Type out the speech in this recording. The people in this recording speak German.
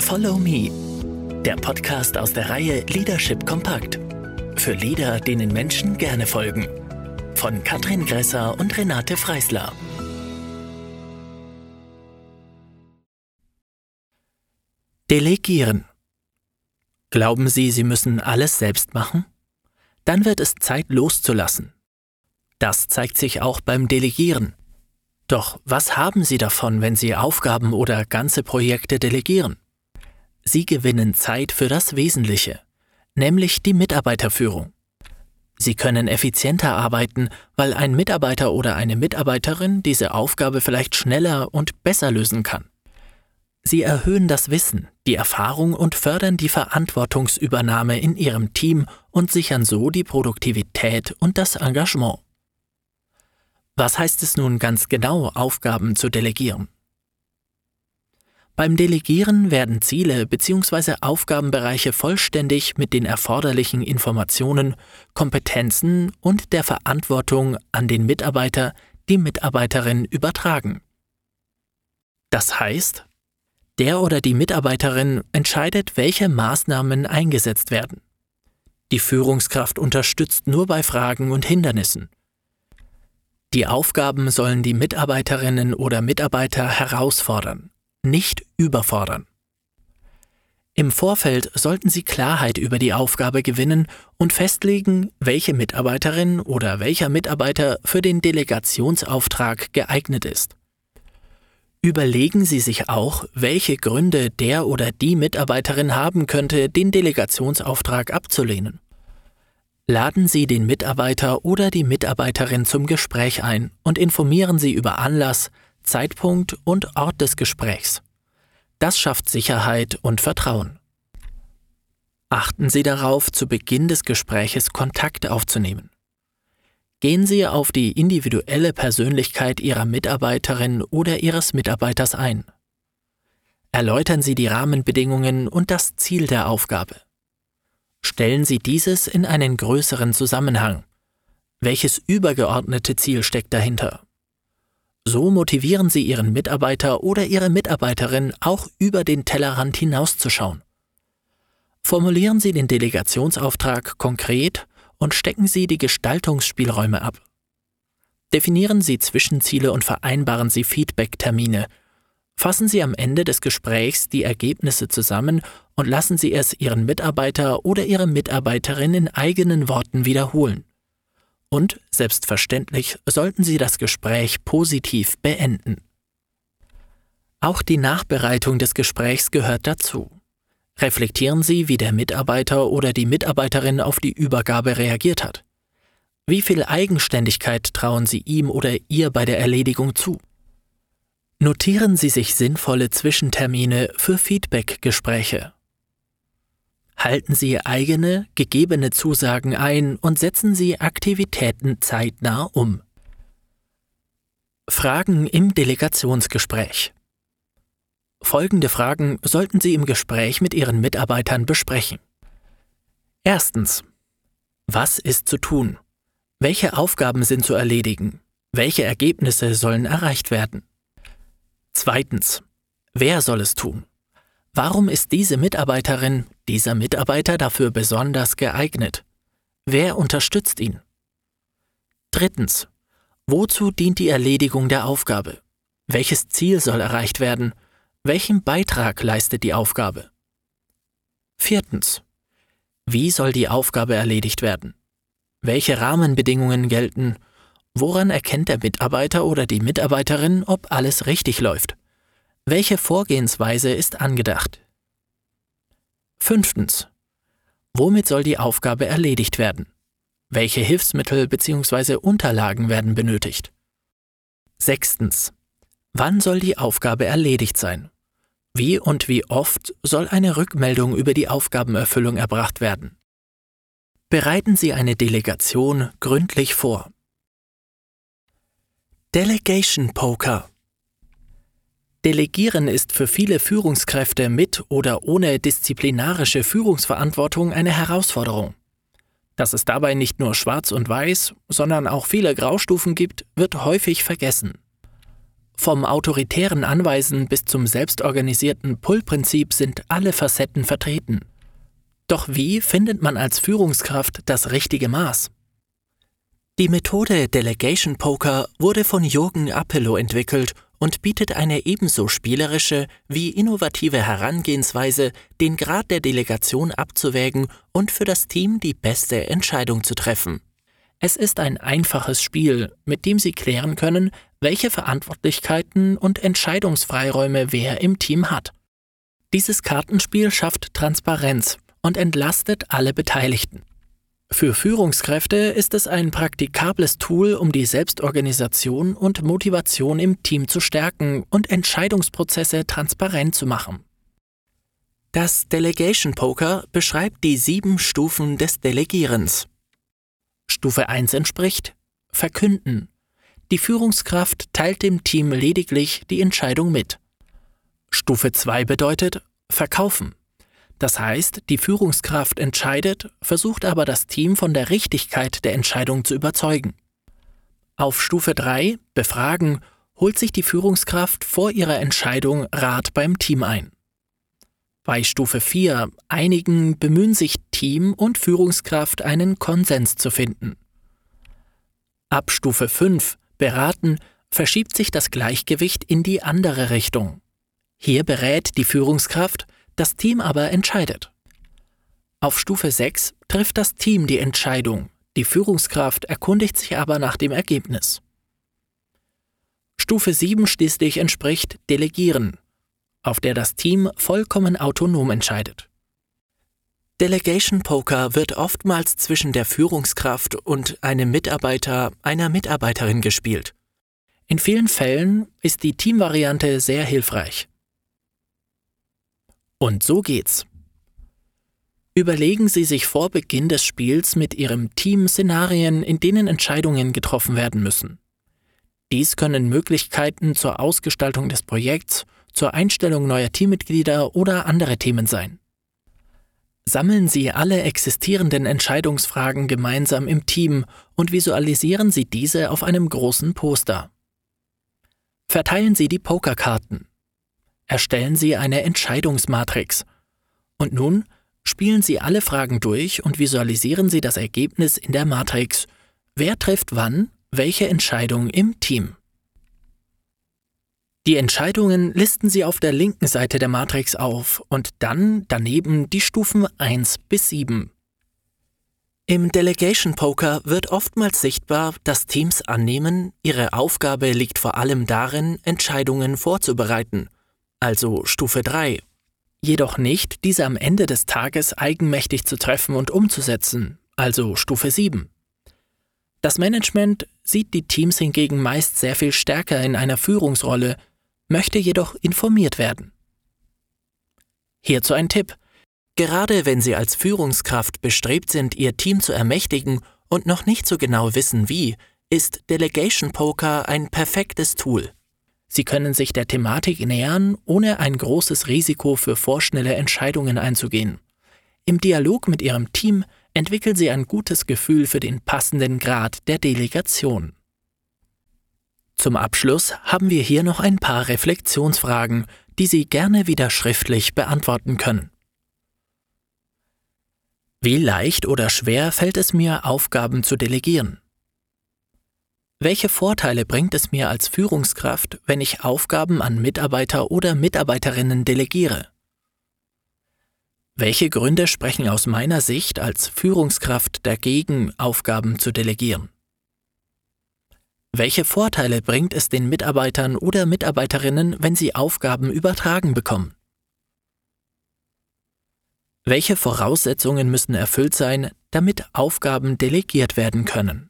Follow Me, der Podcast aus der Reihe Leadership Kompakt. Für Leader, denen Menschen gerne folgen. Von Katrin Gresser und Renate Freisler. Delegieren. Glauben Sie, Sie müssen alles selbst machen? Dann wird es Zeit loszulassen. Das zeigt sich auch beim Delegieren. Doch was haben Sie davon, wenn Sie Aufgaben oder ganze Projekte delegieren? Sie gewinnen Zeit für das Wesentliche, nämlich die Mitarbeiterführung. Sie können effizienter arbeiten, weil ein Mitarbeiter oder eine Mitarbeiterin diese Aufgabe vielleicht schneller und besser lösen kann. Sie erhöhen das Wissen, die Erfahrung und fördern die Verantwortungsübernahme in Ihrem Team und sichern so die Produktivität und das Engagement. Was heißt es nun ganz genau, Aufgaben zu delegieren? Beim Delegieren werden Ziele bzw. Aufgabenbereiche vollständig mit den erforderlichen Informationen, Kompetenzen und der Verantwortung an den Mitarbeiter, die Mitarbeiterin übertragen. Das heißt, der oder die Mitarbeiterin entscheidet, welche Maßnahmen eingesetzt werden. Die Führungskraft unterstützt nur bei Fragen und Hindernissen. Die Aufgaben sollen die Mitarbeiterinnen oder Mitarbeiter herausfordern, nicht überfordern. Im Vorfeld sollten Sie Klarheit über die Aufgabe gewinnen und festlegen, welche Mitarbeiterin oder welcher Mitarbeiter für den Delegationsauftrag geeignet ist. Überlegen Sie sich auch, welche Gründe der oder die Mitarbeiterin haben könnte, den Delegationsauftrag abzulehnen. Laden Sie den Mitarbeiter oder die Mitarbeiterin zum Gespräch ein und informieren Sie über Anlass, Zeitpunkt und Ort des Gesprächs. Das schafft Sicherheit und Vertrauen. Achten Sie darauf, zu Beginn des Gespräches Kontakt aufzunehmen. Gehen Sie auf die individuelle Persönlichkeit Ihrer Mitarbeiterin oder Ihres Mitarbeiters ein. Erläutern Sie die Rahmenbedingungen und das Ziel der Aufgabe. Stellen Sie dieses in einen größeren Zusammenhang. Welches übergeordnete Ziel steckt dahinter? So motivieren Sie Ihren Mitarbeiter oder Ihre Mitarbeiterin auch über den Tellerrand hinauszuschauen. Formulieren Sie den Delegationsauftrag konkret und stecken Sie die Gestaltungsspielräume ab. Definieren Sie Zwischenziele und vereinbaren Sie Feedback-Termine, Fassen Sie am Ende des Gesprächs die Ergebnisse zusammen und lassen Sie es Ihren Mitarbeiter oder Ihre Mitarbeiterin in eigenen Worten wiederholen. Und selbstverständlich sollten Sie das Gespräch positiv beenden. Auch die Nachbereitung des Gesprächs gehört dazu. Reflektieren Sie, wie der Mitarbeiter oder die Mitarbeiterin auf die Übergabe reagiert hat. Wie viel Eigenständigkeit trauen Sie ihm oder ihr bei der Erledigung zu? Notieren Sie sich sinnvolle Zwischentermine für Feedback-Gespräche. Halten Sie eigene, gegebene Zusagen ein und setzen Sie Aktivitäten zeitnah um. Fragen im Delegationsgespräch. Folgende Fragen sollten Sie im Gespräch mit Ihren Mitarbeitern besprechen. Erstens. Was ist zu tun? Welche Aufgaben sind zu erledigen? Welche Ergebnisse sollen erreicht werden? Zweitens. Wer soll es tun? Warum ist diese Mitarbeiterin, dieser Mitarbeiter dafür besonders geeignet? Wer unterstützt ihn? Drittens. Wozu dient die Erledigung der Aufgabe? Welches Ziel soll erreicht werden? Welchen Beitrag leistet die Aufgabe? Viertens. Wie soll die Aufgabe erledigt werden? Welche Rahmenbedingungen gelten? Woran erkennt der Mitarbeiter oder die Mitarbeiterin, ob alles richtig läuft? Welche Vorgehensweise ist angedacht? Fünftens. Womit soll die Aufgabe erledigt werden? Welche Hilfsmittel bzw. Unterlagen werden benötigt? Sechstens. Wann soll die Aufgabe erledigt sein? Wie und wie oft soll eine Rückmeldung über die Aufgabenerfüllung erbracht werden? Bereiten Sie eine Delegation gründlich vor. Delegation Poker Delegieren ist für viele Führungskräfte mit oder ohne disziplinarische Führungsverantwortung eine Herausforderung. Dass es dabei nicht nur schwarz und weiß, sondern auch viele Graustufen gibt, wird häufig vergessen. Vom autoritären Anweisen bis zum selbstorganisierten Pull-Prinzip sind alle Facetten vertreten. Doch wie findet man als Führungskraft das richtige Maß? Die Methode Delegation Poker wurde von Jürgen Appelo entwickelt und bietet eine ebenso spielerische wie innovative Herangehensweise, den Grad der Delegation abzuwägen und für das Team die beste Entscheidung zu treffen. Es ist ein einfaches Spiel, mit dem Sie klären können, welche Verantwortlichkeiten und Entscheidungsfreiräume wer im Team hat. Dieses Kartenspiel schafft Transparenz und entlastet alle Beteiligten. Für Führungskräfte ist es ein praktikables Tool, um die Selbstorganisation und Motivation im Team zu stärken und Entscheidungsprozesse transparent zu machen. Das Delegation Poker beschreibt die sieben Stufen des Delegierens. Stufe 1 entspricht Verkünden. Die Führungskraft teilt dem Team lediglich die Entscheidung mit. Stufe 2 bedeutet Verkaufen. Das heißt, die Führungskraft entscheidet, versucht aber das Team von der Richtigkeit der Entscheidung zu überzeugen. Auf Stufe 3, Befragen, holt sich die Führungskraft vor ihrer Entscheidung Rat beim Team ein. Bei Stufe 4, Einigen, bemühen sich Team und Führungskraft, einen Konsens zu finden. Ab Stufe 5, Beraten, verschiebt sich das Gleichgewicht in die andere Richtung. Hier berät die Führungskraft, das Team aber entscheidet. Auf Stufe 6 trifft das Team die Entscheidung, die Führungskraft erkundigt sich aber nach dem Ergebnis. Stufe 7 schließlich entspricht Delegieren, auf der das Team vollkommen autonom entscheidet. Delegation Poker wird oftmals zwischen der Führungskraft und einem Mitarbeiter, einer Mitarbeiterin gespielt. In vielen Fällen ist die Teamvariante sehr hilfreich. Und so geht's. Überlegen Sie sich vor Beginn des Spiels mit Ihrem Team Szenarien, in denen Entscheidungen getroffen werden müssen. Dies können Möglichkeiten zur Ausgestaltung des Projekts, zur Einstellung neuer Teammitglieder oder andere Themen sein. Sammeln Sie alle existierenden Entscheidungsfragen gemeinsam im Team und visualisieren Sie diese auf einem großen Poster. Verteilen Sie die Pokerkarten erstellen Sie eine Entscheidungsmatrix. Und nun spielen Sie alle Fragen durch und visualisieren Sie das Ergebnis in der Matrix. Wer trifft wann welche Entscheidung im Team? Die Entscheidungen listen Sie auf der linken Seite der Matrix auf und dann daneben die Stufen 1 bis 7. Im Delegation Poker wird oftmals sichtbar, dass Teams annehmen, ihre Aufgabe liegt vor allem darin, Entscheidungen vorzubereiten – also Stufe 3. Jedoch nicht, diese am Ende des Tages eigenmächtig zu treffen und umzusetzen, also Stufe 7. Das Management sieht die Teams hingegen meist sehr viel stärker in einer Führungsrolle, möchte jedoch informiert werden. Hierzu ein Tipp. Gerade wenn Sie als Führungskraft bestrebt sind, Ihr Team zu ermächtigen und noch nicht so genau wissen wie, ist Delegation Poker ein perfektes Tool. Sie können sich der Thematik nähern, ohne ein großes Risiko für vorschnelle Entscheidungen einzugehen. Im Dialog mit Ihrem Team entwickeln Sie ein gutes Gefühl für den passenden Grad der Delegation. Zum Abschluss haben wir hier noch ein paar Reflexionsfragen, die Sie gerne wieder schriftlich beantworten können. Wie leicht oder schwer fällt es mir, Aufgaben zu delegieren? Welche Vorteile bringt es mir als Führungskraft, wenn ich Aufgaben an Mitarbeiter oder Mitarbeiterinnen delegiere? Welche Gründe sprechen aus meiner Sicht als Führungskraft dagegen, Aufgaben zu delegieren? Welche Vorteile bringt es den Mitarbeitern oder Mitarbeiterinnen, wenn sie Aufgaben übertragen bekommen? Welche Voraussetzungen müssen erfüllt sein, damit Aufgaben delegiert werden können?